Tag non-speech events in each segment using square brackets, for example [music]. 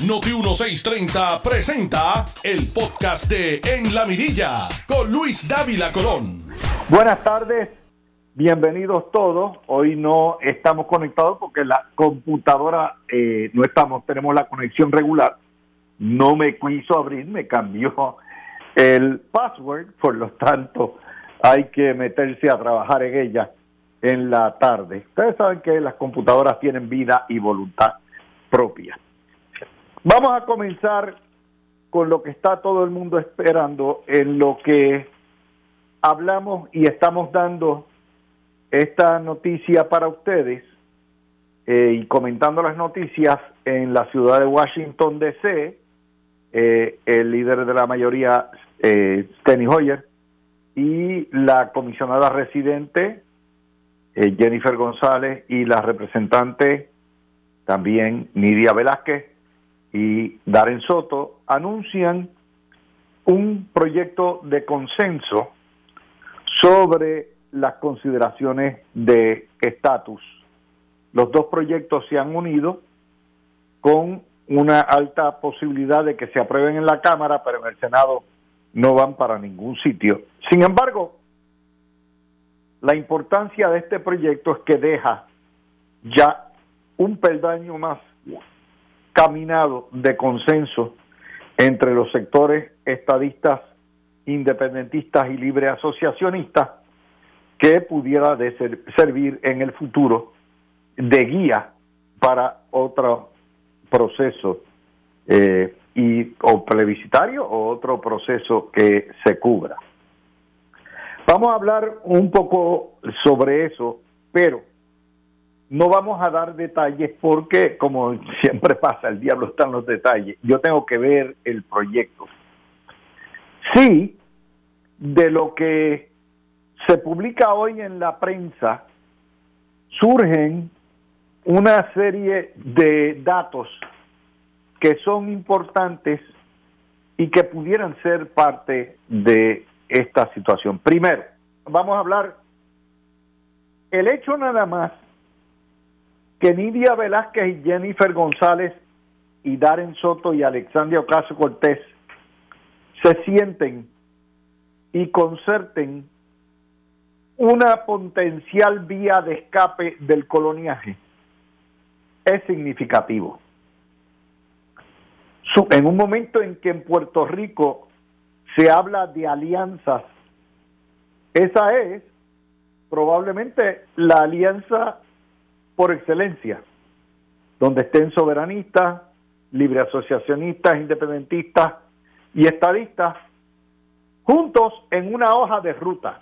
Noti 1630 presenta el podcast de En la Mirilla con Luis Dávila Colón. Buenas tardes, bienvenidos todos. Hoy no estamos conectados porque la computadora eh, no estamos, tenemos la conexión regular. No me quiso abrir, me cambió el password, por lo tanto hay que meterse a trabajar en ella en la tarde. Ustedes saben que las computadoras tienen vida y voluntad propia. Vamos a comenzar con lo que está todo el mundo esperando, en lo que hablamos y estamos dando esta noticia para ustedes eh, y comentando las noticias en la ciudad de Washington, D.C., eh, el líder de la mayoría, eh, Steny Hoyer, y la comisionada residente, eh, Jennifer González, y la representante también Nidia Velázquez, y Darren Soto anuncian un proyecto de consenso sobre las consideraciones de estatus. Los dos proyectos se han unido con una alta posibilidad de que se aprueben en la Cámara, pero en el Senado no van para ningún sitio. Sin embargo, la importancia de este proyecto es que deja ya un peldaño más caminado de consenso entre los sectores estadistas, independentistas y libre asociacionistas que pudiera servir en el futuro de guía para otro proceso eh, y o plebiscitario o otro proceso que se cubra. Vamos a hablar un poco sobre eso, pero no vamos a dar detalles porque, como [laughs] siempre pasa, el diablo está en los detalles. Yo tengo que ver el proyecto. Sí, de lo que se publica hoy en la prensa, surgen una serie de datos que son importantes y que pudieran ser parte de esta situación. Primero, vamos a hablar, el hecho nada más que Nidia Velázquez y Jennifer González y Darren Soto y Alexandria Ocasio Cortés se sienten y concerten una potencial vía de escape del coloniaje es significativo. En un momento en que en Puerto Rico se habla de alianzas, esa es probablemente la alianza por excelencia, donde estén soberanistas, libre asociacionistas, independentistas y estadistas, juntos en una hoja de ruta.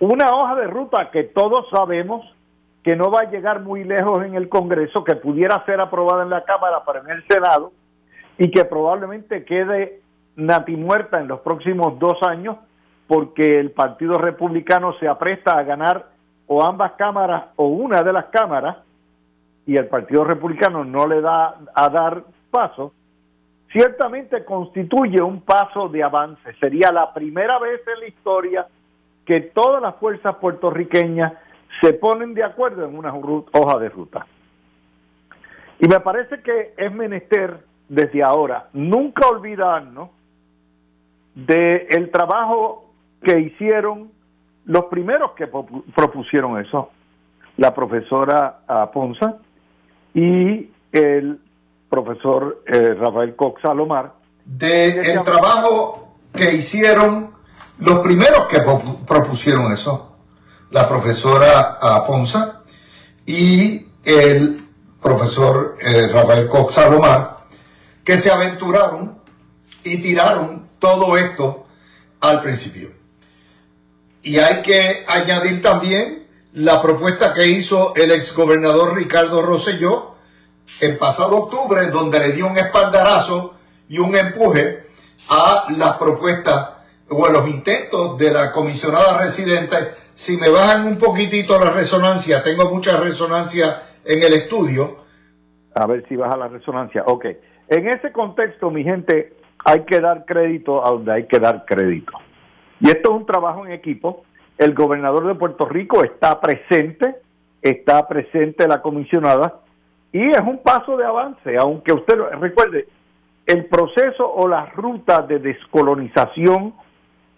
Una hoja de ruta que todos sabemos que no va a llegar muy lejos en el Congreso, que pudiera ser aprobada en la Cámara, pero en el Senado, y que probablemente quede natimuerta en los próximos dos años, porque el Partido Republicano se apresta a ganar o ambas cámaras o una de las cámaras y el Partido Republicano no le da a dar paso, ciertamente constituye un paso de avance. Sería la primera vez en la historia que todas las fuerzas puertorriqueñas se ponen de acuerdo en una hoja de ruta. Y me parece que es menester desde ahora nunca olvidarnos del el trabajo que hicieron los primeros que propusieron eso, la profesora Ponza y el profesor eh, Rafael Cox Salomar. De el trabajo que hicieron los primeros que propusieron eso, la profesora Ponza y el profesor eh, Rafael Cox Salomar, que se aventuraron y tiraron todo esto al principio. Y hay que añadir también la propuesta que hizo el exgobernador Ricardo Rosselló en pasado octubre, donde le dio un espaldarazo y un empuje a las propuestas o a los intentos de la comisionada residente. Si me bajan un poquitito la resonancia, tengo mucha resonancia en el estudio. A ver si baja la resonancia. Ok. En ese contexto, mi gente, hay que dar crédito a donde hay que dar crédito. Y esto es un trabajo en equipo. El gobernador de Puerto Rico está presente, está presente la comisionada y es un paso de avance, aunque usted recuerde, el proceso o la ruta de descolonización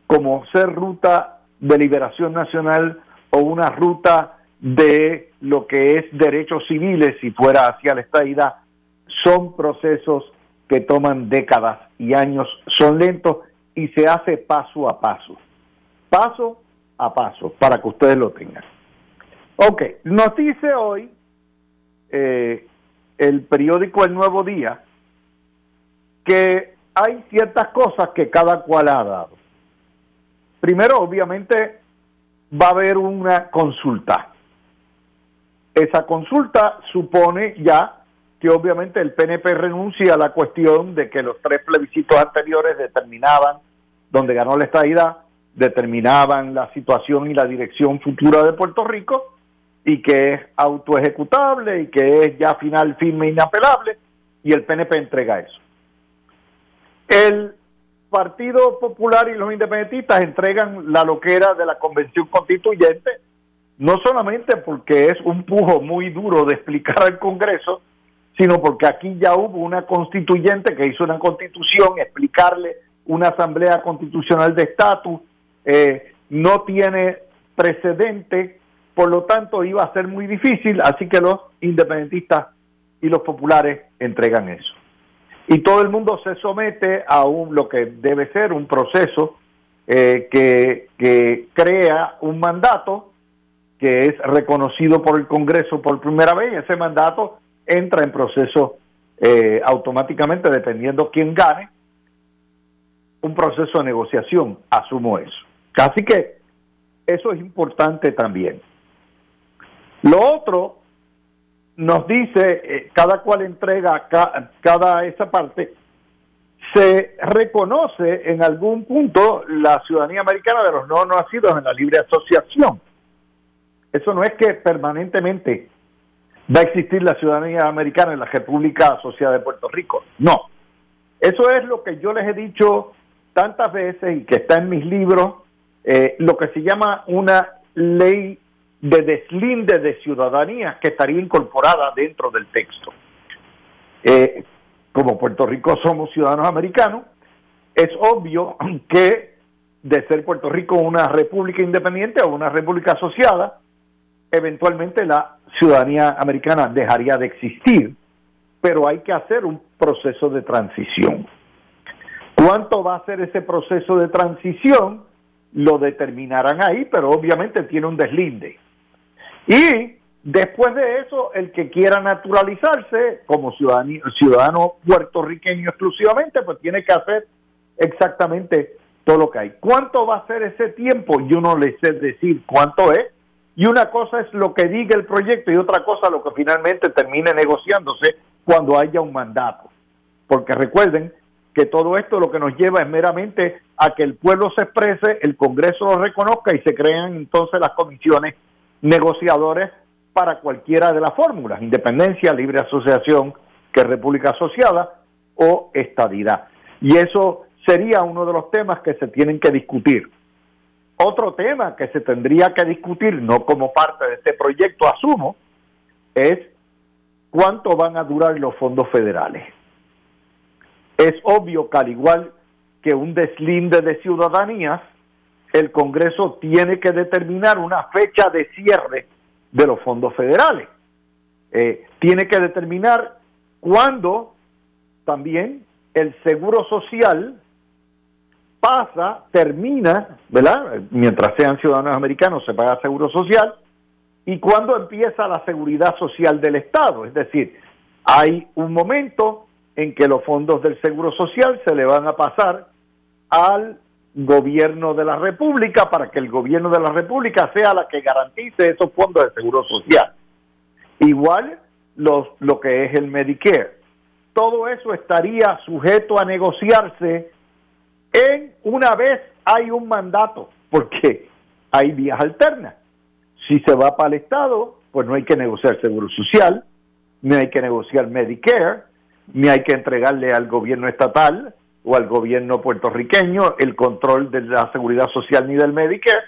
como ser ruta de liberación nacional o una ruta de lo que es derechos civiles si fuera hacia la estadidad, son procesos que toman décadas y años, son lentos y se hace paso a paso, paso a paso, para que ustedes lo tengan. Ok, nos dice hoy eh, el periódico El Nuevo Día que hay ciertas cosas que cada cual ha dado. Primero, obviamente, va a haber una consulta. Esa consulta supone ya que obviamente el PNP renuncia a la cuestión de que los tres plebiscitos anteriores determinaban, donde ganó la estadidad, determinaban la situación y la dirección futura de Puerto Rico y que es autoejecutable y que es ya final firme inapelable y el PNP entrega eso. El Partido Popular y los independentistas entregan la loquera de la convención constituyente, no solamente porque es un pujo muy duro de explicar al Congreso, sino porque aquí ya hubo una constituyente que hizo una constitución, explicarle una asamblea constitucional de estatus, eh, no tiene precedente, por lo tanto iba a ser muy difícil, así que los independentistas y los populares entregan eso. Y todo el mundo se somete a un, lo que debe ser un proceso eh, que, que crea un mandato que es reconocido por el Congreso por primera vez y ese mandato entra en proceso eh, automáticamente dependiendo quién gane un proceso de negociación, asumo eso. Así que eso es importante también. Lo otro nos dice, eh, cada cual entrega cada esa parte, se reconoce en algún punto la ciudadanía americana de los no nacidos en la libre asociación. Eso no es que permanentemente va a existir la ciudadanía americana en la República Asociada de Puerto Rico. No. Eso es lo que yo les he dicho tantas veces y que está en mis libros, eh, lo que se llama una ley de deslinde de ciudadanía que estaría incorporada dentro del texto. Eh, como Puerto Rico somos ciudadanos americanos, es obvio que de ser Puerto Rico una república independiente o una república asociada, eventualmente la ciudadanía americana dejaría de existir, pero hay que hacer un proceso de transición. ¿Cuánto va a ser ese proceso de transición? Lo determinarán ahí, pero obviamente tiene un deslinde. Y después de eso, el que quiera naturalizarse como ciudadano, puertorriqueño exclusivamente, pues tiene que hacer exactamente todo lo que hay. ¿Cuánto va a ser ese tiempo? Yo no le sé decir cuánto es. Y una cosa es lo que diga el proyecto y otra cosa lo que finalmente termine negociándose cuando haya un mandato. Porque recuerden que todo esto lo que nos lleva es meramente a que el pueblo se exprese, el Congreso lo reconozca y se crean entonces las comisiones negociadores para cualquiera de las fórmulas, independencia, libre asociación, que es república asociada o estadidad. Y eso sería uno de los temas que se tienen que discutir. Otro tema que se tendría que discutir, no como parte de este proyecto, asumo, es cuánto van a durar los fondos federales. Es obvio que al igual que un deslinde de ciudadanías, el Congreso tiene que determinar una fecha de cierre de los fondos federales. Eh, tiene que determinar cuándo también el seguro social pasa, termina, ¿verdad? Mientras sean ciudadanos americanos se paga seguro social, y cuándo empieza la seguridad social del Estado. Es decir, hay un momento en que los fondos del seguro social se le van a pasar al gobierno de la República para que el gobierno de la República sea la que garantice esos fondos de seguro social. Igual los, lo que es el Medicare. Todo eso estaría sujeto a negociarse en una vez hay un mandato, porque hay vías alternas. Si se va para el Estado, pues no hay que negociar seguro social, ni hay que negociar Medicare, ni hay que entregarle al gobierno estatal o al gobierno puertorriqueño el control de la seguridad social ni del Medicare,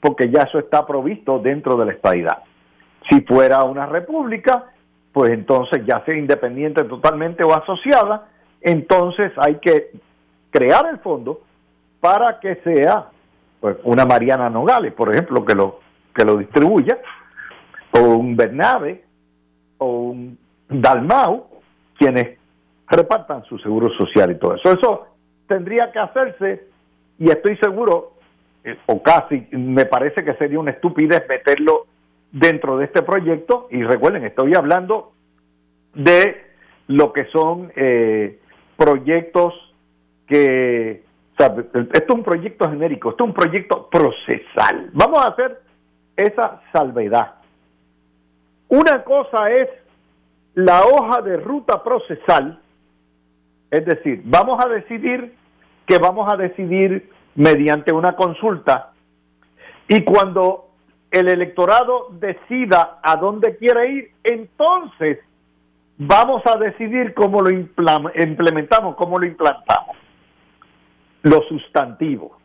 porque ya eso está provisto dentro de la estadidad. Si fuera una república, pues entonces ya sea independiente totalmente o asociada, entonces hay que crear el fondo para que sea pues, una Mariana Nogales, por ejemplo, que lo, que lo distribuya, o un Bernabe, o un Dalmau, quienes repartan su seguro social y todo eso. Eso tendría que hacerse y estoy seguro, eh, o casi, me parece que sería una estupidez meterlo dentro de este proyecto y recuerden, estoy hablando de lo que son eh, proyectos que, esto es un proyecto genérico, esto es un proyecto procesal. Vamos a hacer esa salvedad. Una cosa es la hoja de ruta procesal, es decir, vamos a decidir que vamos a decidir mediante una consulta y cuando el electorado decida a dónde quiere ir, entonces vamos a decidir cómo lo implementamos, cómo lo implantamos. Lo sustantivo.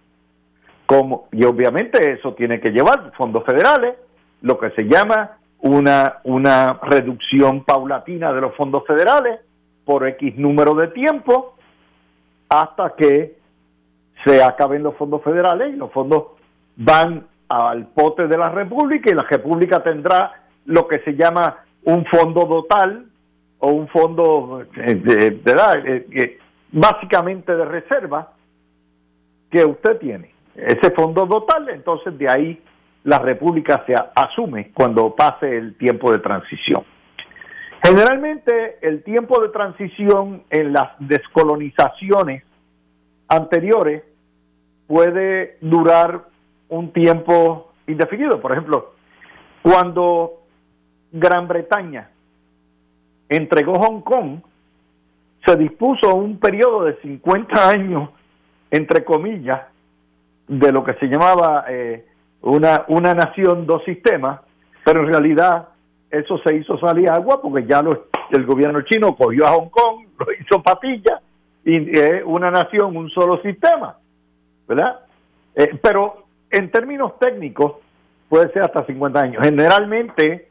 Como, y obviamente eso tiene que llevar fondos federales, lo que se llama una, una reducción paulatina de los fondos federales por X número de tiempo hasta que se acaben los fondos federales y los fondos van al pote de la República y la República tendrá lo que se llama un fondo total o un fondo de, eh, básicamente de reserva que usted tiene. Ese fondo total, entonces de ahí la República se asume cuando pase el tiempo de transición. Generalmente el tiempo de transición en las descolonizaciones anteriores puede durar un tiempo indefinido. Por ejemplo, cuando Gran Bretaña entregó Hong Kong, se dispuso un periodo de 50 años, entre comillas, de lo que se llamaba eh, una, una nación, dos sistemas, pero en realidad eso se hizo salir agua porque ya el gobierno chino cogió a Hong Kong, [laughs] lo hizo patilla, y es una nación, un solo sistema, ¿verdad? Eh, pero en términos técnicos puede ser hasta 50 años. Generalmente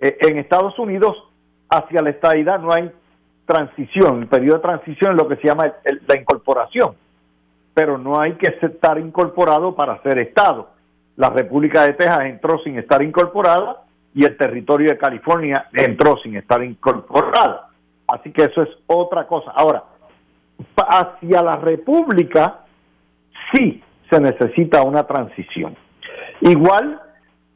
eh, en Estados Unidos hacia la estadidad no hay transición, el periodo de transición es lo que se llama la incorporación, pero no hay que estar incorporado para ser Estado. La República de Texas entró sin estar incorporada y el territorio de California entró sin estar incorporado. Así que eso es otra cosa. Ahora, hacia la República sí se necesita una transición. Igual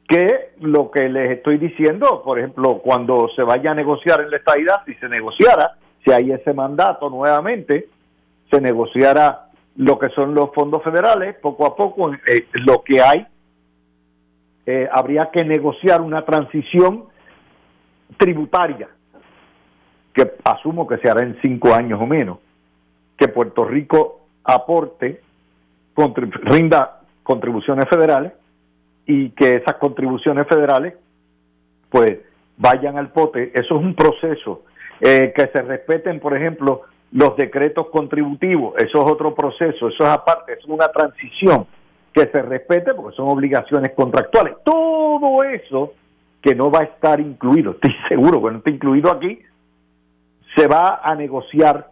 que lo que les estoy diciendo, por ejemplo, cuando se vaya a negociar en la estadidad, si se negociara, si hay ese mandato nuevamente, se negociara lo que son los fondos federales, poco a poco eh, lo que hay, eh, habría que negociar una transición tributaria, que asumo que se hará en cinco años o menos, que Puerto Rico aporte, rinda contribuciones federales y que esas contribuciones federales pues vayan al pote. Eso es un proceso. Eh, que se respeten, por ejemplo, los decretos contributivos, eso es otro proceso, eso es aparte, es una transición que se respete porque son obligaciones contractuales. Todo eso que no va a estar incluido, estoy [laughs] seguro que no está incluido aquí, se va a negociar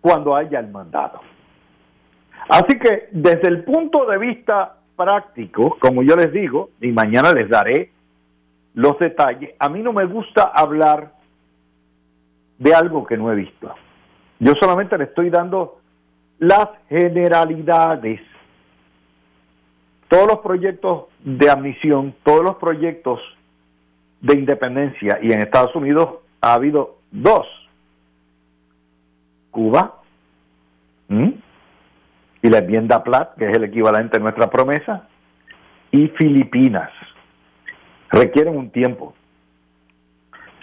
cuando haya el mandato. Así que desde el punto de vista práctico, como yo les digo, y mañana les daré los detalles, a mí no me gusta hablar de algo que no he visto. Yo solamente le estoy dando las generalidades. Todos los proyectos de admisión, todos los proyectos de independencia, y en Estados Unidos ha habido dos. Cuba y la enmienda Platt, que es el equivalente a nuestra promesa, y Filipinas. Requieren un tiempo.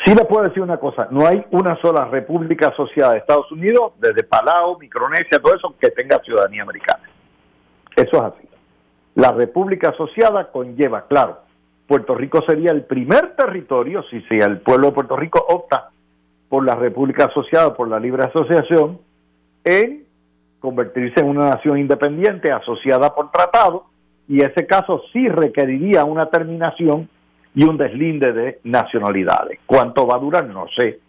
Sí le puedo decir una cosa, no hay una sola república asociada de Estados Unidos, desde Palau, Micronesia, todo eso, que tenga ciudadanía americana. Eso es así. La república asociada conlleva, claro, Puerto Rico sería el primer territorio, si, si el pueblo de Puerto Rico opta por la república asociada, por la libre asociación, en convertirse en una nación independiente asociada por tratado y ese caso sí requeriría una terminación y un deslinde de nacionalidades. ¿Cuánto va a durar? No sé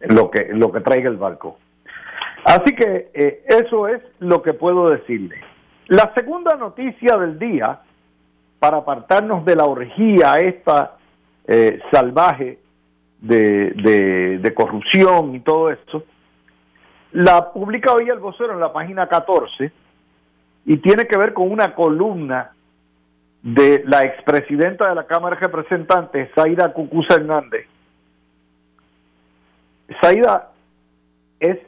lo que, lo que traiga el barco. Así que eh, eso es lo que puedo decirle. La segunda noticia del día, para apartarnos de la orgía esta eh, salvaje de, de, corrupción y todo eso, la publica hoy el vocero en la página 14 y tiene que ver con una columna de la expresidenta de la Cámara de Representantes, Zaida Cucuza Hernández. Zaida es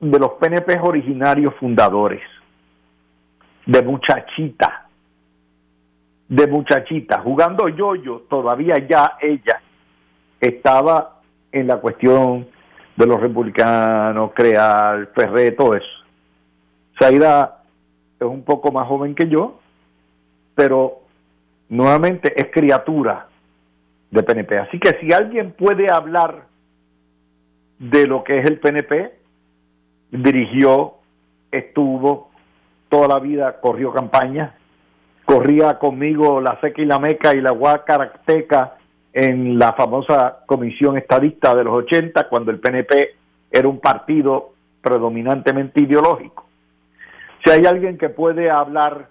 de los PNP originarios fundadores, de muchachita, de muchachita, jugando yo-yo, todavía ya ella estaba en la cuestión de los republicanos, crear, Ferré, todo eso. Zaida es un poco más joven que yo, pero nuevamente es criatura de PNP. Así que si alguien puede hablar de lo que es el PNP, dirigió, estuvo, toda la vida corrió campaña, corría conmigo la Seca y la Meca y la Huacaracteca en la famosa comisión estadista de los 80, cuando el PNP era un partido predominantemente ideológico. Si hay alguien que puede hablar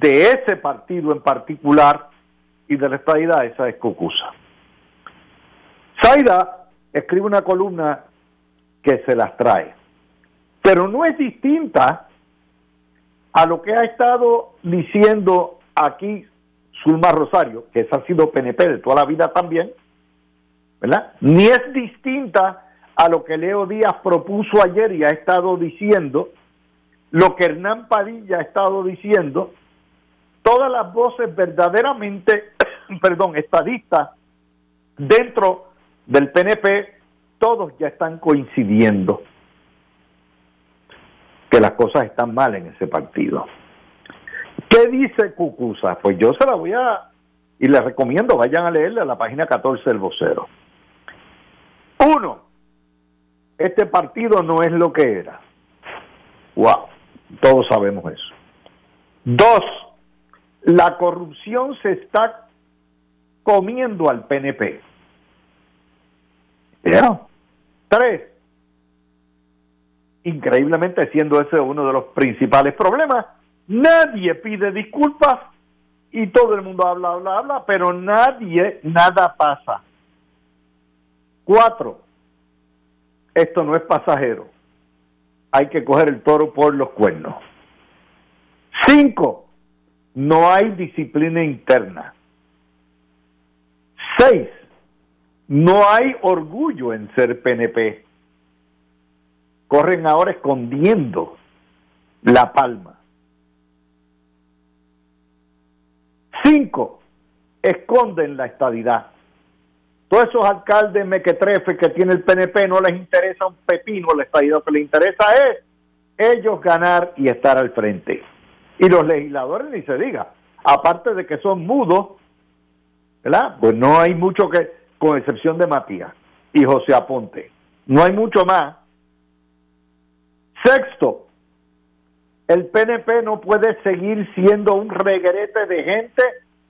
de ese partido en particular y de la estadidad, esa es Cucusa. Zaida escribe una columna que se las trae, pero no es distinta a lo que ha estado diciendo aquí Zulma Rosario, que esa ha sido PNP de toda la vida también, ¿verdad? Ni es distinta a lo que Leo Díaz propuso ayer y ha estado diciendo, lo que Hernán Padilla ha estado diciendo, todas las voces verdaderamente, [coughs] perdón, estadistas dentro del PNP, todos ya están coincidiendo que las cosas están mal en ese partido. ¿Qué dice Cucusa? Pues yo se la voy a, y les recomiendo, vayan a leerle a la página 14 del vocero. Uno, este partido no es lo que era. Wow, todos sabemos eso. Dos, la corrupción se está comiendo al PNP. Pero, tres, increíblemente siendo ese uno de los principales problemas, nadie pide disculpas y todo el mundo habla, habla, habla, pero nadie, nada pasa. Cuatro, esto no es pasajero. Hay que coger el toro por los cuernos. Cinco, no hay disciplina interna. Seis, no hay orgullo en ser PNP. Corren ahora escondiendo la palma. Cinco, esconden la estadidad. Todos esos alcaldes mequetrefe que tiene el PNP no les interesa un pepino la estadidad, lo que les interesa es ellos ganar y estar al frente. Y los legisladores ni se diga, aparte de que son mudos, ¿verdad? Pues no hay mucho que, con excepción de Matías y José Aponte, no hay mucho más. Sexto, el PNP no puede seguir siendo un regrete de gente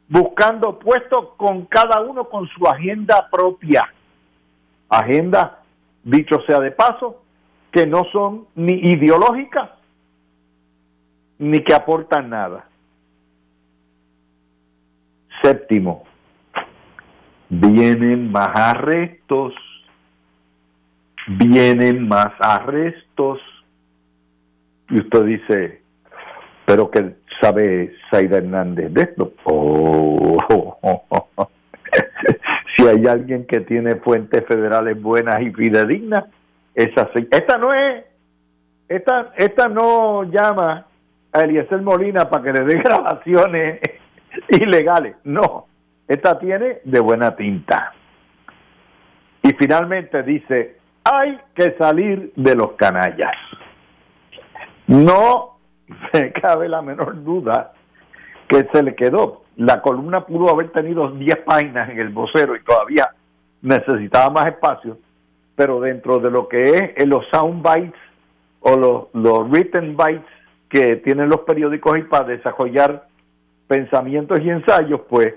buscando puestos con cada uno con su agenda propia. Agenda, dicho sea de paso, que no son ni ideológicas ni que aportan nada. Séptimo, vienen más arrestos, vienen más arrestos. Y usted dice, pero que sabe Saida Hernández de esto. Oh, [laughs] si hay alguien que tiene fuentes federales buenas y fidedignas, esa esta no es, esta, esta no llama a Eliezer Molina para que le dé [laughs] grabaciones ilegales. No, esta tiene de buena tinta. Y finalmente dice, hay que salir de los canallas. No me [laughs] cabe la menor duda que se le quedó. La columna pudo haber tenido 10 páginas en el vocero y todavía necesitaba más espacio, pero dentro de lo que es los sound bites o los, los written bites que tienen los periódicos y para desarrollar pensamientos y ensayos, pues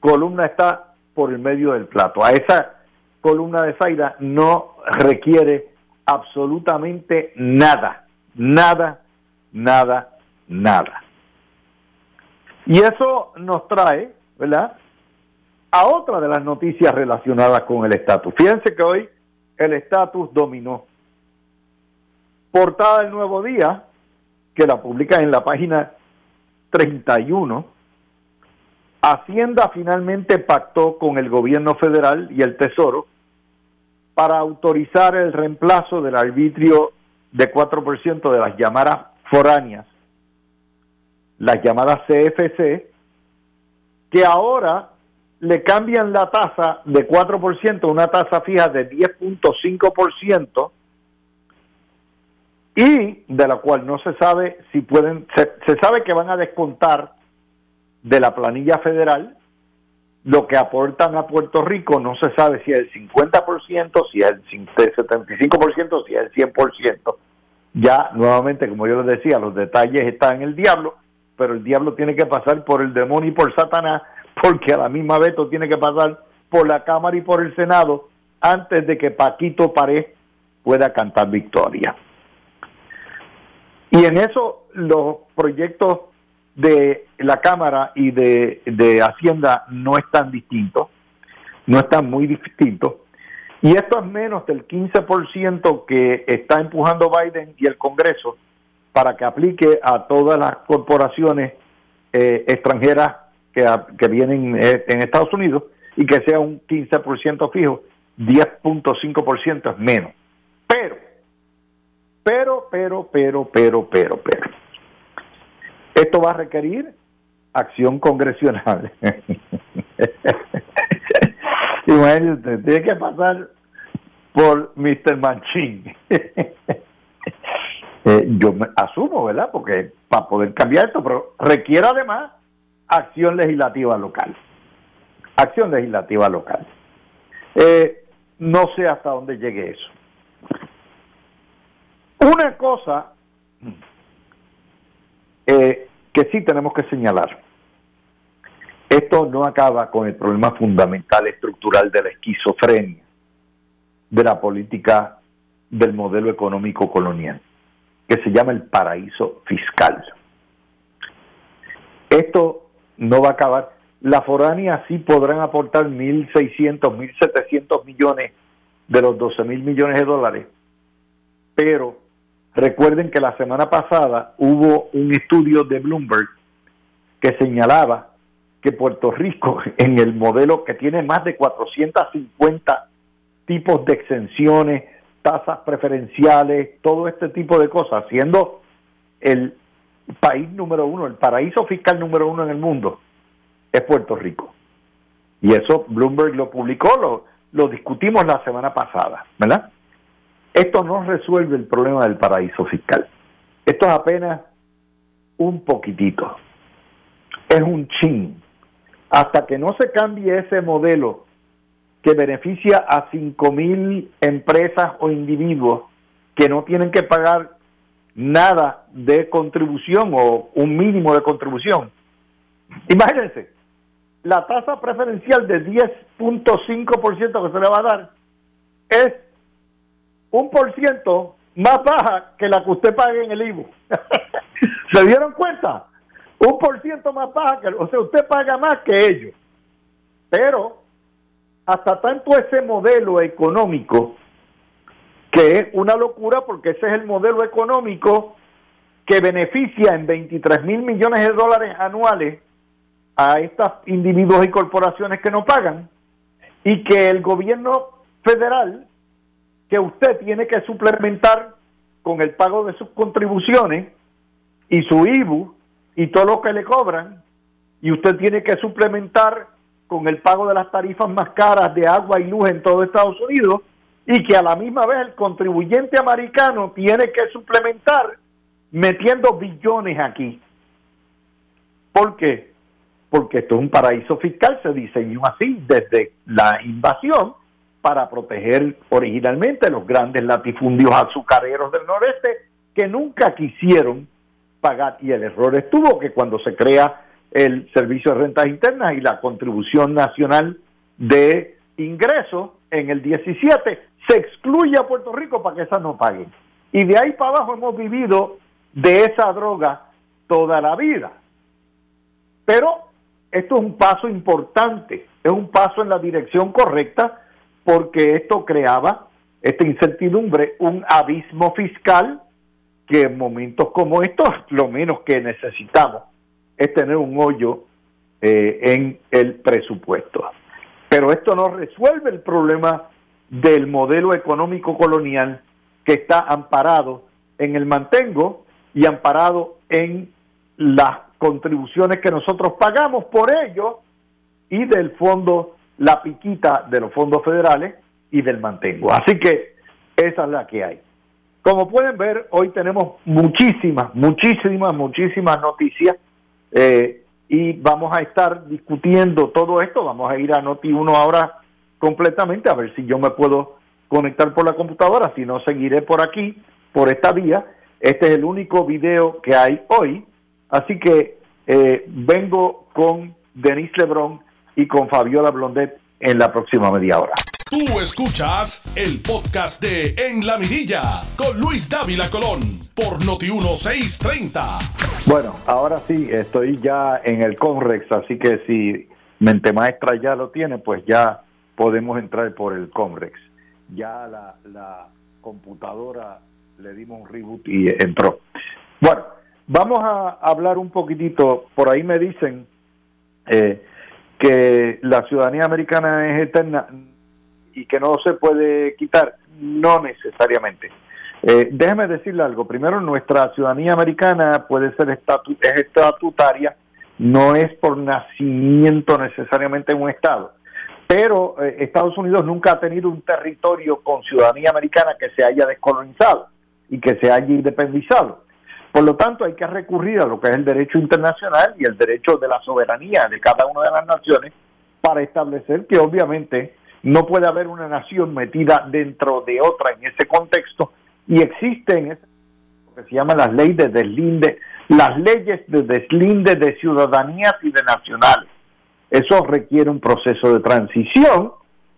columna está por el medio del plato. A esa columna de Zaira no requiere absolutamente nada, nada, nada, nada. Y eso nos trae, ¿verdad? A otra de las noticias relacionadas con el estatus. Fíjense que hoy el estatus dominó. Portada del Nuevo Día, que la publica en la página 31, Hacienda finalmente pactó con el gobierno federal y el Tesoro para autorizar el reemplazo del arbitrio de 4% de las llamadas foráneas, las llamadas CFC, que ahora le cambian la tasa de 4% a una tasa fija de 10.5% y de la cual no se sabe si pueden, se, sabe que van a descontar de la planilla federal lo que aportan a Puerto Rico, no se sabe si es el 50%, si es el 75%, si es el 100%. Ya nuevamente, como yo les decía, los detalles están en el diablo, pero el diablo tiene que pasar por el demonio y por Satanás, porque a la misma vez tiene que pasar por la Cámara y por el Senado antes de que Paquito Pared pueda cantar victoria. Y en eso los proyectos de la Cámara y de, Hacienda no están distintos, no están muy distintos. Y esto es menos del 15% que está empujando Biden y el Congreso para que aplique a todas las corporaciones eh, extranjeras que, que vienen eh, en Estados Unidos y que sea un 15% fijo, 10.5% es menos. Pero pero, pero, pero, pero, pero, pero. Esto va a requerir acción congresional. [laughs] Imagínate, tiene que pasar por Mr. Manchin. [laughs] Eh, yo asumo, ¿verdad? Porque para poder cambiar esto, pero requiere además acción legislativa local. Acción legislativa local. Eh, no sé hasta dónde llegue eso. Una cosa eh, que sí tenemos que señalar, esto no acaba con el problema fundamental estructural de la esquizofrenia de la política del modelo económico colonial, que se llama el paraíso fiscal. Esto no va a acabar. La foránea sí podrán aportar 1.600, 1.700 millones de los 12 mil millones de dólares, pero Recuerden que la semana pasada hubo un estudio de Bloomberg que señalaba que Puerto Rico, [laughs] en el modelo que tiene más de 450 tipos de exenciones, tasas preferenciales, todo este tipo de cosas, siendo el país número uno, el paraíso fiscal número uno en el mundo, es Puerto Rico. Y eso Bloomberg lo publicó, lo, lo discutimos la semana pasada, ¿verdad? Esto no resuelve el problema del paraíso fiscal. Esto es apenas un poquitito. Es un chin. Hasta que no se cambie ese modelo que beneficia a 5.000 empresas o individuos que no tienen que pagar nada de contribución o un mínimo de contribución. Imagínense, la tasa preferencial de 10.5% que se le va a dar es un por ciento más baja que la que usted pague en el IVU. [laughs] ¿Se dieron cuenta? Un por ciento más baja que, o sea, usted paga más que ellos. Pero hasta tanto ese modelo económico, que es una locura porque ese es el modelo económico que beneficia en 23 mil millones de dólares anuales a estos individuos y corporaciones que no pagan y que el gobierno federal que usted tiene que suplementar con el pago de sus contribuciones y su IBU y todo lo que le cobran, y usted tiene que suplementar con el pago de las tarifas más caras de agua y luz en todo Estados Unidos, y que a la misma vez el contribuyente americano tiene que suplementar metiendo billones aquí. ¿Por qué? Porque esto es un paraíso fiscal, se diseñó así desde la invasión para proteger originalmente los grandes latifundios azucareros del noreste que nunca quisieron pagar. Y el error estuvo que cuando se crea el Servicio de Rentas Internas y la Contribución Nacional de Ingresos en el 17 se excluye a Puerto Rico para que esas no paguen. Y de ahí para abajo hemos vivido de esa droga toda la vida. Pero esto es un paso importante, es un paso en la dirección correcta porque esto creaba esta incertidumbre, un abismo fiscal que en momentos como estos lo menos que necesitamos es tener un hoyo eh, en el presupuesto. Pero esto no resuelve el problema del modelo económico colonial que está amparado en el mantengo y amparado en las contribuciones que nosotros pagamos por ello y del fondo, la piquita de los fondos federales y del mantengo. Así que esa es la que hay. Como pueden ver, hoy tenemos muchísimas, muchísimas, muchísimas noticias eh, y vamos a estar discutiendo todo esto. Vamos a ir a Noti1 ahora completamente a ver si yo me puedo conectar por la computadora, si no seguiré por aquí, por esta vía. Este es el único video que hay hoy, así que eh, vengo con Denise Lebrón y con Fabiola Blondet en la próxima media hora. Tú escuchas el podcast de En la Mirilla con Luis Dávila Colón por Noti 1630. Bueno, ahora sí, estoy ya en el Conrex, así que si Mente Maestra ya lo tiene, pues ya podemos entrar por el Conrex. Ya la, la computadora le dimos un reboot y entró. Bueno, vamos a hablar un poquitito, por ahí me dicen eh, que la ciudadanía americana es eterna y que no se puede quitar, no necesariamente. Eh, déjeme decirle algo. Primero, nuestra ciudadanía americana puede ser es estatutaria, no es por nacimiento necesariamente en un estado. Pero eh, Estados Unidos nunca ha tenido un territorio con ciudadanía americana que se haya descolonizado y que se haya independizado. Por lo tanto, hay que recurrir a lo que es el derecho internacional y el derecho de la soberanía de cada una de las naciones para establecer que obviamente no puede haber una nación metida dentro de otra en ese contexto y existen lo que se llaman las leyes de deslinde, las leyes de deslinde de ciudadanías y de nacionales. Eso requiere un proceso de transición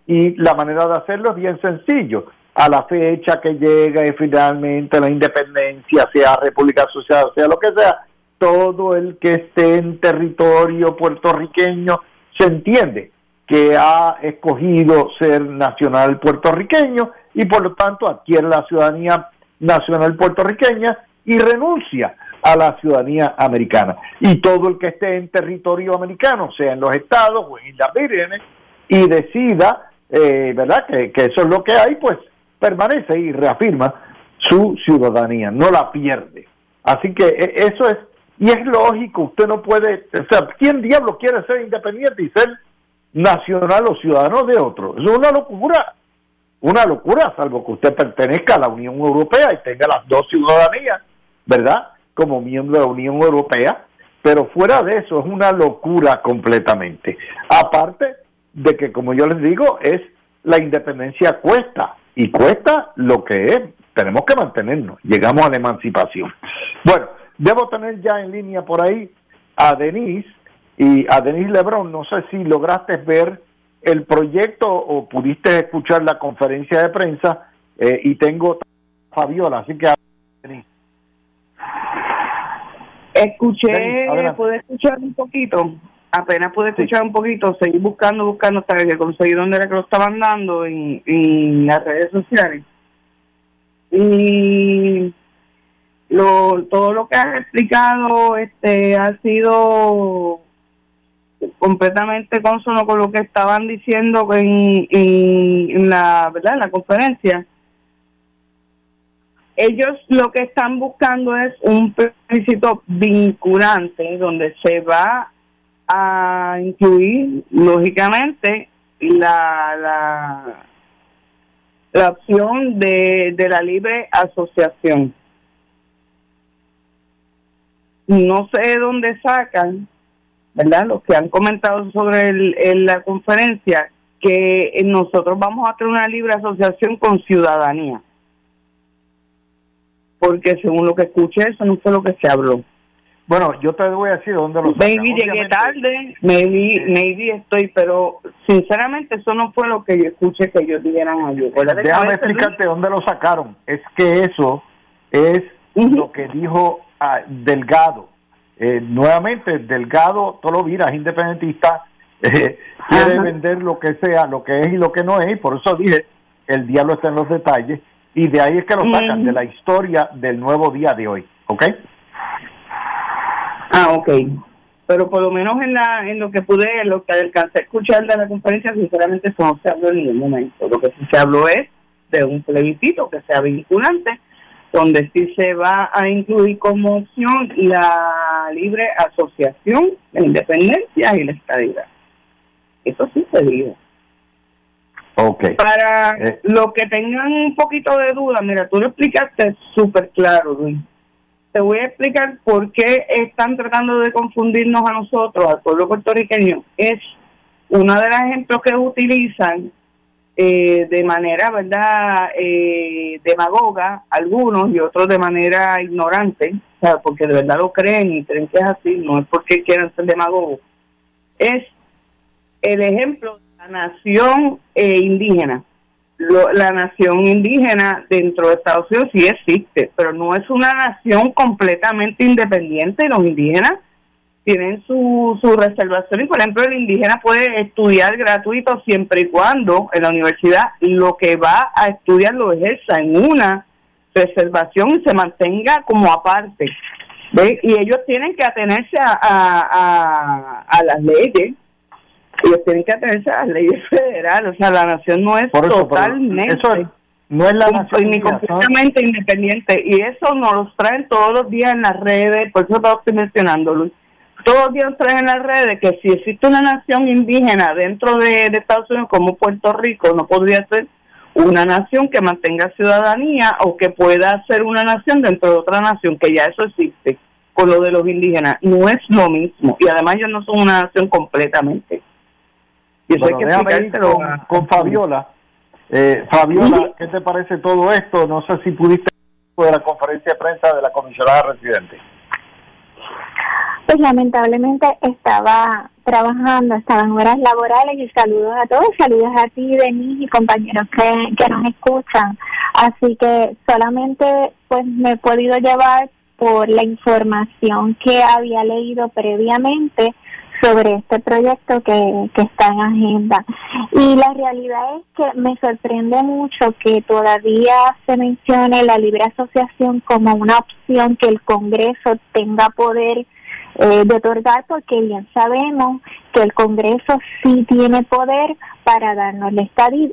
y la manera de hacerlo es bien sencillo. A la fecha que llega y finalmente la independencia, sea República Asociada, sea lo que sea, todo el que esté en territorio puertorriqueño se entiende que ha escogido ser nacional puertorriqueño y por lo tanto adquiere la ciudadanía nacional puertorriqueña y renuncia a la ciudadanía americana. Y todo el que esté en territorio americano, sea en los estados o en las vírgenes, y decida, eh, ¿verdad?, que eso es lo que hay, pues permanece y reafirma su ciudadanía, no la pierde. Así que e, eso es, y es lógico, usted no puede, o sea, ¿quién diablo quiere ser independiente y ser nacional o ciudadano de otro. Es una locura, una locura, salvo que usted pertenezca a la Unión Europea y tenga las dos ciudadanías, ¿verdad? Como miembro de la Unión Europea, pero fuera de eso es una locura completamente. Aparte de que, como yo les digo, es la independencia cuesta y cuesta lo que es. Tenemos que mantenernos. Llegamos a la emancipación. Bueno, debo tener ya en línea por ahí a Denise y a Denis Lebrón, no sé si lograste ver el proyecto o pudiste escuchar la conferencia de prensa eh, y tengo Fabiola, así que Denis. Escuché, pude escuchar un poquito, apenas pude escuchar un poquito, seguí buscando, buscando hasta que conseguí dónde era que lo estaban dando en, en las redes sociales. Y lo, todo lo que has explicado este ha sido completamente consono con lo que estaban diciendo en, en, la verdad en la conferencia. Ellos lo que están buscando es un plebiscito vinculante donde se va a incluir lógicamente la la, la opción de, de la libre asociación no sé dónde sacan ¿verdad? Los que han comentado sobre la conferencia, que nosotros vamos a tener una libre asociación con ciudadanía. Porque según lo que escuché, eso no fue lo que se habló. Bueno, yo te voy a decir dónde lo Maybe llegué tarde, maybe, maybe estoy, pero sinceramente eso no fue lo que yo escuché que ellos dijeran ayer. Déjame explicarte dónde lo sacaron. Es que eso es lo que dijo ah, Delgado. Eh, nuevamente, Delgado, todo lo mira, es independentista, [laughs] eh, quiere vender lo que sea, lo que es y lo que no es, y por eso dije, el diablo está en los detalles, y de ahí es que lo sacan, de la historia del nuevo día de hoy, ¿ok? Ah, ok. Pero por lo menos en, la, en lo que pude, en lo que alcancé a escuchar de la conferencia, sinceramente eso no se habló en ningún momento. Lo que sí se habló es de un plebiscito que sea vinculante, donde sí se va a incluir como opción la libre asociación, la independencia y la estabilidad. Eso sí se dijo. Okay. Para eh. los que tengan un poquito de duda, mira, tú lo explicaste súper claro, Luis te voy a explicar por qué están tratando de confundirnos a nosotros, al pueblo puertorriqueño. Es uno de los ejemplos que utilizan eh, de manera, ¿verdad?, eh, demagoga, algunos y otros de manera ignorante, porque de verdad lo creen y creen que es así, no es porque quieran ser demagogos. Es el ejemplo de la nación eh, indígena la nación indígena dentro de Estados Unidos sí existe, pero no es una nación completamente independiente. Los indígenas tienen su, su reservación y, por ejemplo, el indígena puede estudiar gratuito siempre y cuando en la universidad lo que va a estudiar lo ejerza en una reservación y se mantenga como aparte. Y ellos tienen que atenerse a, a, a las leyes ellos tienen que atenerse a las leyes federales, o sea, la nación no es totalmente... no es la nación ni completamente independiente y eso nos lo traen todos los días en las redes, por eso lo estoy mencionando, Luis. Todos los días nos traen en las redes que si existe una nación indígena dentro de, Estados Unidos como Puerto Rico, no podría ser una nación que mantenga ciudadanía o que pueda ser una nación dentro de otra nación, que ya eso existe con lo de los indígenas. No es lo mismo y además ellos no son una nación completamente. Y eso hay que con, Fabiola. Eh, Fabiola, ¿qué te parece todo esto? No sé si pudiste de la conferencia de prensa de la comisionada residente. Pues lamentablemente estaba trabajando, estaba en horas laborales y saludos a todos, saludos a ti, Denis y compañeros que, que nos escuchan. Así que solamente pues me he podido llevar por la información que había leído previamente sobre este proyecto que, que está en agenda. Y la realidad es que me sorprende mucho que todavía se mencione la libre asociación como una opción que el Congreso tenga poder eh, de otorgar porque bien sabemos que el Congreso sí tiene poder para darnos la,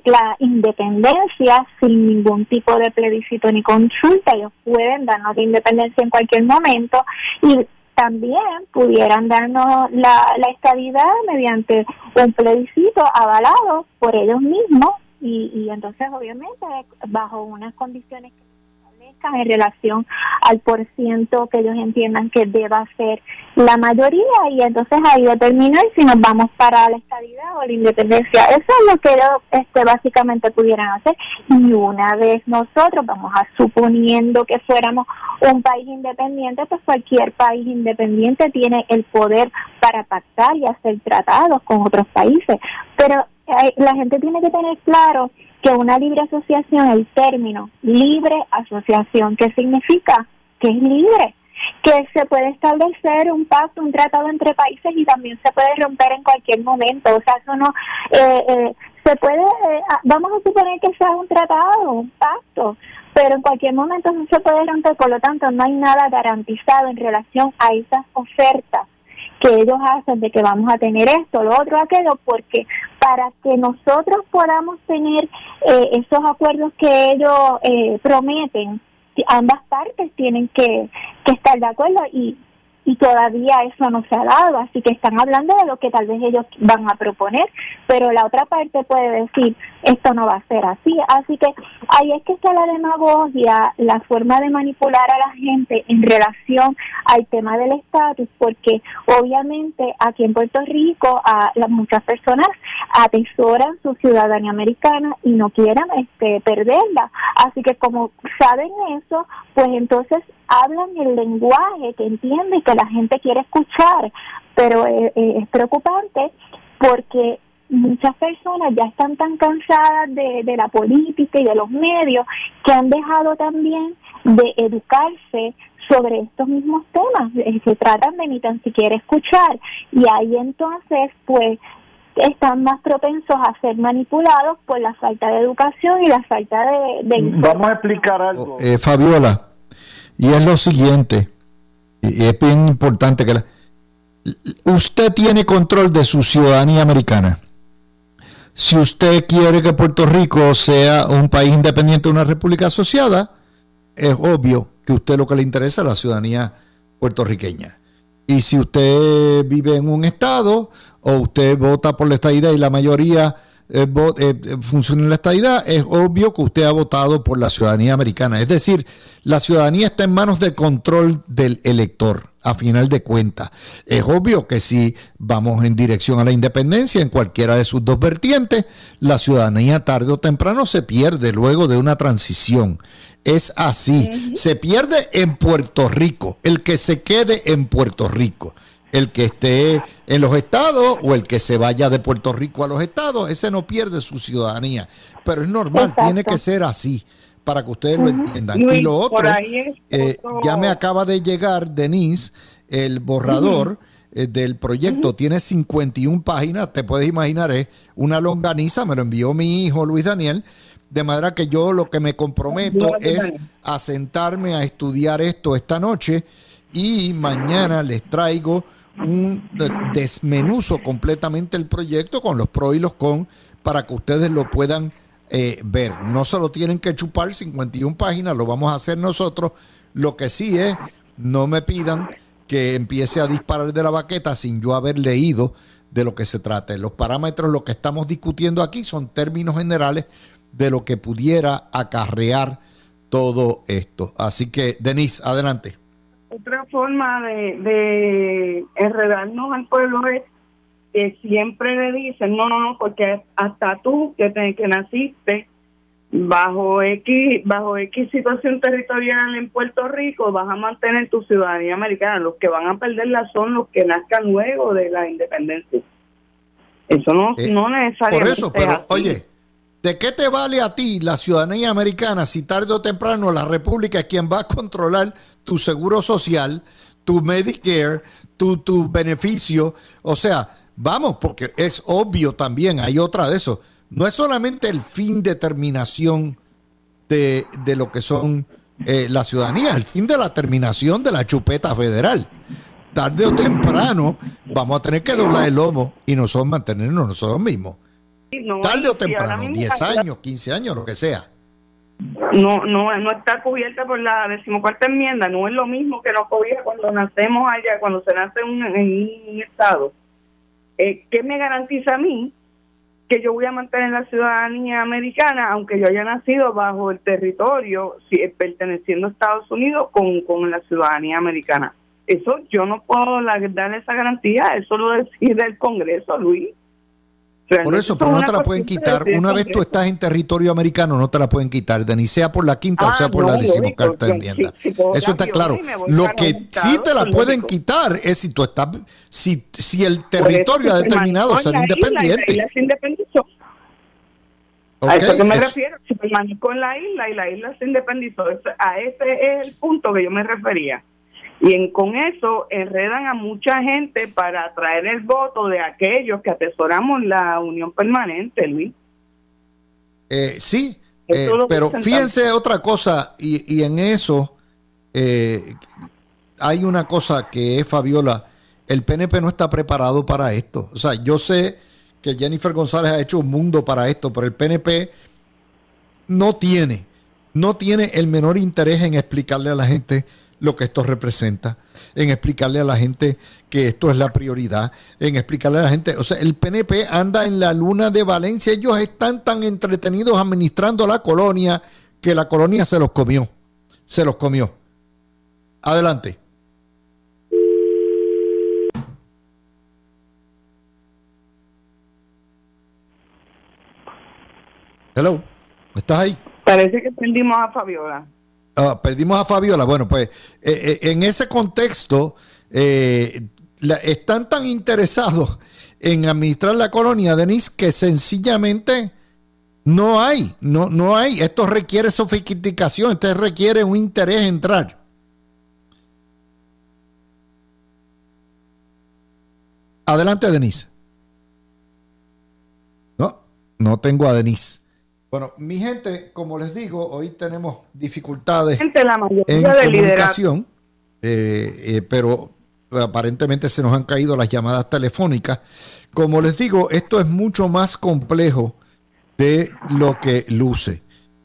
la independencia sin ningún tipo de plebiscito ni consulta. Ellos pueden darnos la independencia en cualquier momento y también pudieran darnos la, estabilidad mediante un plebiscito avalado por ellos mismos y, y entonces obviamente bajo unas condiciones que en relación al por ciento que ellos entiendan que deba ser la mayoría y entonces ahí determinar si nos vamos para la estabilidad o la independencia. Eso es lo que ellos este, básicamente pudieran hacer y una vez nosotros vamos a suponiendo que fuéramos un país independiente, pues cualquier país independiente tiene el poder para pactar y hacer tratados con otros países, pero eh, la gente tiene que tener claro que una libre asociación, el término libre asociación, ¿qué significa? Que es libre, que se puede establecer un pacto, un tratado entre países y también se puede romper en cualquier momento. O sea, eso no, eh, eh, se puede, eh, vamos a suponer que sea un tratado, un pacto, pero en cualquier momento eso se puede romper, por lo tanto no hay nada garantizado en relación a esas ofertas que ellos hacen de que vamos a tener esto, lo otro, aquello, porque para que nosotros podamos tener eh, esos acuerdos que ellos eh, prometen, ambas partes tienen que, que estar de acuerdo y y todavía eso no se ha dado, así que están hablando de lo que tal vez ellos van a proponer, pero la otra parte puede decir, esto no va a ser así, así que ahí es que está la demagogia, la forma de manipular a la gente en relación al tema del estatus, porque obviamente aquí en Puerto Rico las muchas personas atesoran su ciudadanía americana y no quieren este perderla, así que como saben eso, pues entonces hablan el lenguaje que entiende y que la gente quiere escuchar, pero eh, eh, es preocupante porque muchas personas ya están tan cansadas de, de la política y de los medios que han dejado también de educarse sobre estos mismos temas, eh, se tratan de ni tan siquiera escuchar. Y ahí entonces pues están más propensos a ser manipulados por la falta de educación y la falta de... Vamos a explicar algo. Eh, Fabiola, y es lo siguiente, y es bien importante que usted tiene control de su ciudadanía americana. Si usted quiere que Puerto Rico sea un país independiente, una república asociada, es obvio que a usted lo que le interesa es la ciudadanía puertorriqueña. Y si usted vive en un estado o usted vota por la estadidad y la mayoría eh, eh, funciona en la estadidad, es obvio que usted ha votado por la ciudadanía americana. Es decir, la ciudadanía está en manos del control del elector, a final de cuentas. Es obvio que si vamos en dirección a la independencia en cualquiera de sus dos vertientes, la ciudadanía tarde o temprano se pierde luego de una transición es así. Se pierde en Puerto Rico. El que se quede en Puerto Rico. El que esté en los estados o el que se vaya de Puerto Rico a los estados, ese no pierde su ciudadanía. Pero es normal, tiene que ser así para que ustedes lo entiendan. y lo otro, eh, ya me acaba de llegar, Denise, el borrador. Eh, del proyecto tiene 51 páginas, te puedes imaginar, es una longaniza, me lo envió mi hijo Luis Daniel, de manera que yo lo que me comprometo es a sentarme a estudiar esto esta noche y mañana les traigo un desmenuzo completamente el proyecto con los pros y los con para que ustedes lo puedan eh, ver. No solo tienen que chupar 51 páginas, lo vamos a hacer nosotros. Lo que sí es, no me pidan que empiece a disparar de la baqueta sin yo haber leído de lo que se trata. Los parámetros, lo que estamos discutiendo aquí son términos generales de lo que pudiera acarrear todo esto. Así que, Denise, adelante. Forma de, de enredarnos al pueblo es que siempre le dicen, no, no, no, porque hasta tú que, te, que naciste bajo X, bajo X situación territorial en Puerto Rico, vas a mantener tu ciudadanía americana. Los que van a perderla son los que nazcan luego de la independencia. Eso no, eh, no necesariamente. Por eso, pero oye, ¿De qué te vale a ti la ciudadanía americana si tarde o temprano la República es quien va a controlar tu seguro social, tu Medicare, tu, tu beneficio? O sea, vamos, porque es obvio también, hay otra de eso. No es solamente el fin de terminación de, lo que son eh, la ciudadanía, el fin de la terminación de la chupeta federal. Tarde o temprano vamos a tener que doblar el lomo y nosotros mantenernos nosotros mismos. Tarde o temprano, 10 años, 15 años, lo que sea. No, no, no está cubierta por la decimocuarta enmienda, no es lo mismo que nos cobija cuando nacemos allá, cuando se nace en un estado. Eh, ¿Qué me garantiza a mí que yo voy a mantener la ciudadanía americana, aunque yo haya nacido bajo el territorio, si, perteneciendo a Estados Unidos, con, con la ciudadanía americana? Eso yo no puedo dar esa garantía, eso lo decide el Congreso, Luis. Por eso, pero no te la pueden quitar. Una vez tú estás en territorio americano, no te la pueden quitar, ni sea por la quinta o sea ah, por la decimocuarta enmienda. Eso está claro. Lo que sí te la pueden quitar es si tú estás, si, si el territorio ha determinado ser independiente. a eso que me refiero, si permanezco en la isla y la isla se independizó, a ese es el punto que yo me refería. Y en, con eso enredan a mucha gente para atraer el voto de aquellos que atesoramos la unión permanente, Luis. Eh, sí, eh, pero fíjense otra cosa, y, y en eso eh, hay una cosa que es, Fabiola, el PNP no está preparado para esto. O sea, yo sé que Jennifer González ha hecho un mundo para esto, pero el PNP no tiene, no tiene el menor interés en explicarle a la gente lo que esto representa, en explicarle a la gente que esto es la prioridad, en explicarle a la gente, o sea, el PNP anda en la luna de Valencia, ellos están tan entretenidos administrando la colonia que la colonia se los comió, se los comió. Adelante. Hello, ¿estás ahí? Parece que prendimos a Fabiola. Ah, perdimos a Fabiola. Bueno, pues eh, eh, en ese contexto eh, están tan interesados en administrar la colonia, Denise, que sencillamente no hay, no, no hay. Esto requiere sofisticación, esto requiere un interés en entrar. Adelante, Denise. No, no tengo a Denise. Bueno, mi gente, como les digo, hoy tenemos dificultades en comunicación, eh, eh, pero aparentemente se nos han caído las llamadas telefónicas. Como les digo, esto es mucho más complejo de lo que luce.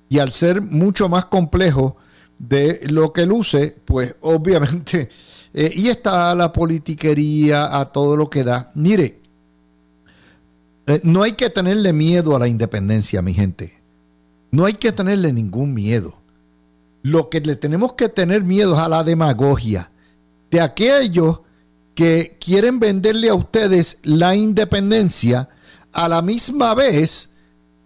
Y al ser mucho más complejo de lo que luce, pues [laughs] obviamente, eh, y está la politiquería a todo lo que da. Mire, eh, no hay que tenerle miedo a la independencia, mi gente. No hay que tenerle ningún miedo. Lo que le tenemos que tener miedo es a la demagogia de aquellos que quieren venderle a ustedes la independencia a la misma vez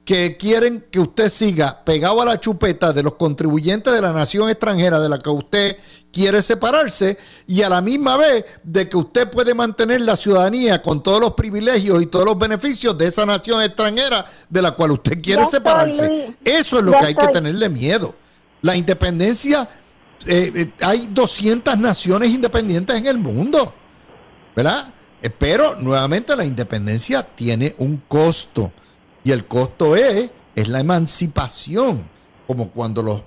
que quieren que usted siga pegado a la chupeta de los contribuyentes de la nación extranjera de la que usted quiere separarse y a la misma vez de que usted puede mantener la ciudadanía con todos los privilegios y todos los beneficios de esa nación extranjera de la cual usted quiere separarse. Eso es lo que hay que tenerle miedo. La independencia, eh, eh, hay 200 naciones independientes en el mundo, ¿verdad? Eh, pero nuevamente la independencia tiene un costo y el costo es, es la emancipación, como cuando, los,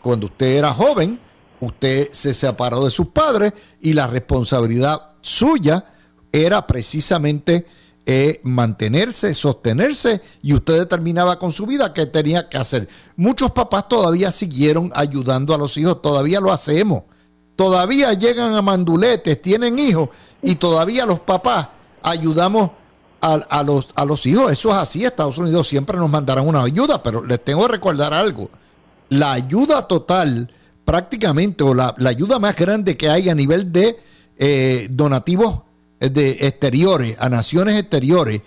cuando usted era joven usted se separó de sus padres y la responsabilidad suya era precisamente eh, mantenerse, sostenerse y usted determinaba con su vida qué tenía que hacer. Muchos papás todavía siguieron ayudando a los hijos, todavía lo hacemos. Todavía llegan a manduletes, tienen hijos y todavía los papás ayudamos a, los, a los hijos. Eso es así. Estados Unidos siempre nos mandarán una ayuda, pero les tengo que recordar algo. La ayuda total prácticamente, o la, ayuda más grande que hay a nivel de eh, donativos eh, de exteriores, a naciones exteriores,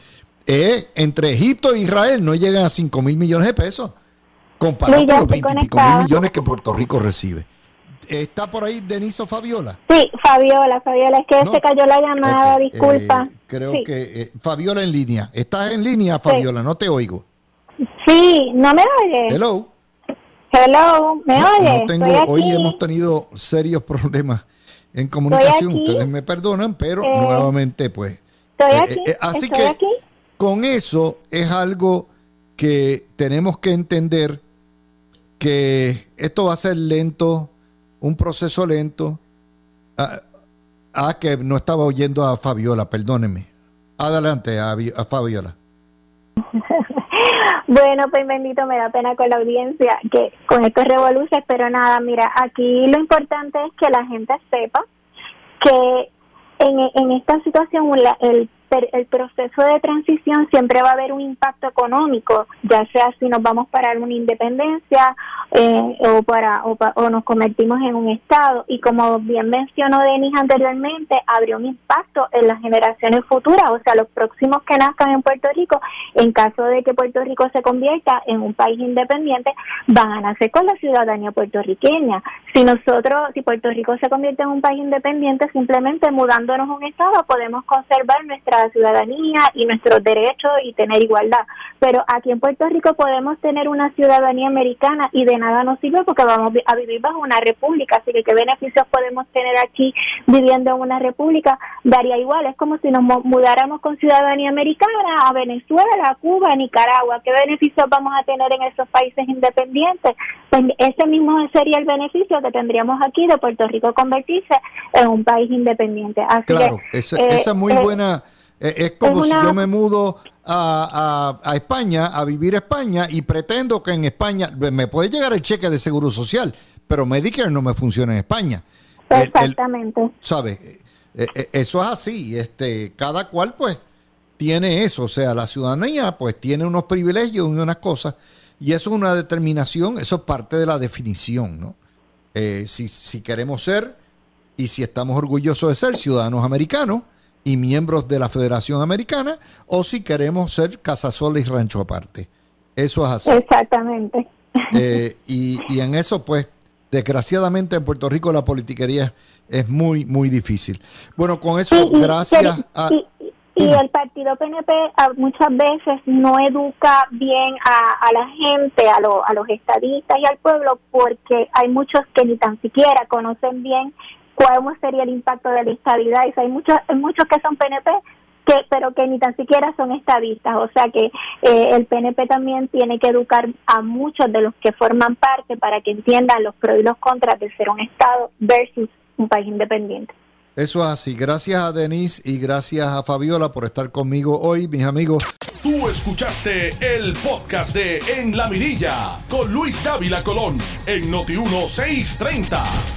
es entre Egipto e Israel no llegan a 5 mil millones de pesos, comparado con los 20 mil millones que Puerto Rico recibe. ¿Está por ahí Deniso Fabiola? Sí, Fabiola, Fabiola, es que se cayó la llamada, disculpa. Eh, creo que Fabiola en línea. ¿Estás en línea, Fabiola? No te oigo. Sí, ¿no me oyes? Hello. Hello, ¿me oye? hoy hemos tenido serios problemas en comunicación. Ustedes me perdonan, pero eh, nuevamente, pues. Estoy eh, aquí. Eh, así que con eso es algo que tenemos que entender que esto va a ser lento, un proceso lento. Ah, ah que no estaba oyendo a Fabiola, perdónenme. Adelante a Fabiola. Bueno, pues bendito, me da pena con la audiencia que con estos revoluciones, pero nada, mira, aquí lo importante es que la gente sepa que en, en esta situación el el proceso de transición siempre va a haber un impacto económico, ya sea si nos vamos para una independencia eh, o para o, nos convertimos en un estado y como bien mencionó Denis anteriormente, habría un impacto en las generaciones futuras, o sea, los próximos que nazcan en Puerto Rico, en caso de que Puerto Rico se convierta en un país independiente, van a nacer con la ciudadanía puertorriqueña. Si nosotros, si Puerto Rico se convierte en un país independiente, simplemente mudándonos a un estado podemos conservar nuestra ciudadanía y nuestros derechos y tener igualdad. Pero aquí en Puerto Rico podemos tener una ciudadanía americana y de nada nos sirve porque vamos a vivir bajo una república. Así que qué beneficios podemos tener aquí viviendo en una república daría igual. Es como si nos mudáramos con ciudadanía americana a Venezuela, a Cuba, a Nicaragua. ¿Qué beneficios vamos a tener en esos países independientes? Pues ese mismo sería el beneficio que tendríamos aquí de Puerto Rico convertirse en un país independiente. Así claro, esa, esa es muy eh, buena eh, es como si yo me mudo a, a, España, a vivir España, y pretendo que en España me puede llegar el cheque de seguro social, pero Medicare no me funciona en España. Exactamente. ¿Sabes? Eh, eh, eso es así. Este, cada cual, pues, tiene eso. O sea, la ciudadanía, pues, tiene unos privilegios y unas cosas. Y eso es una determinación, eso es parte de la definición, ¿no? si, si queremos ser y si estamos orgullosos de ser ciudadanos americanos, y miembros de la Federación Americana o si queremos ser Casasola y Rancho aparte. Eso es así. Exactamente. Eh, y, en eso, pues, desgraciadamente en Puerto Rico la politiquería es muy, muy difícil. Bueno, con eso, gracias a... Y, el partido PNP muchas veces no educa bien a, la gente, a, a los estadistas y al pueblo, porque hay muchos que ni tan siquiera conocen bien cuál sería el impacto de la estabilidad. Y hay muchos, hay muchos que son PNP, que, pero que ni tan siquiera son estadistas. O sea que eh, el PNP también tiene que educar a muchos de los que forman parte para que entiendan los pros y los contras de ser un Estado versus un país independiente. Eso es así. Gracias a Denise y gracias a Fabiola por estar conmigo hoy, mis amigos. Tú escuchaste el podcast de En la Mirilla con Luis Dávila Colón en Noti 1630.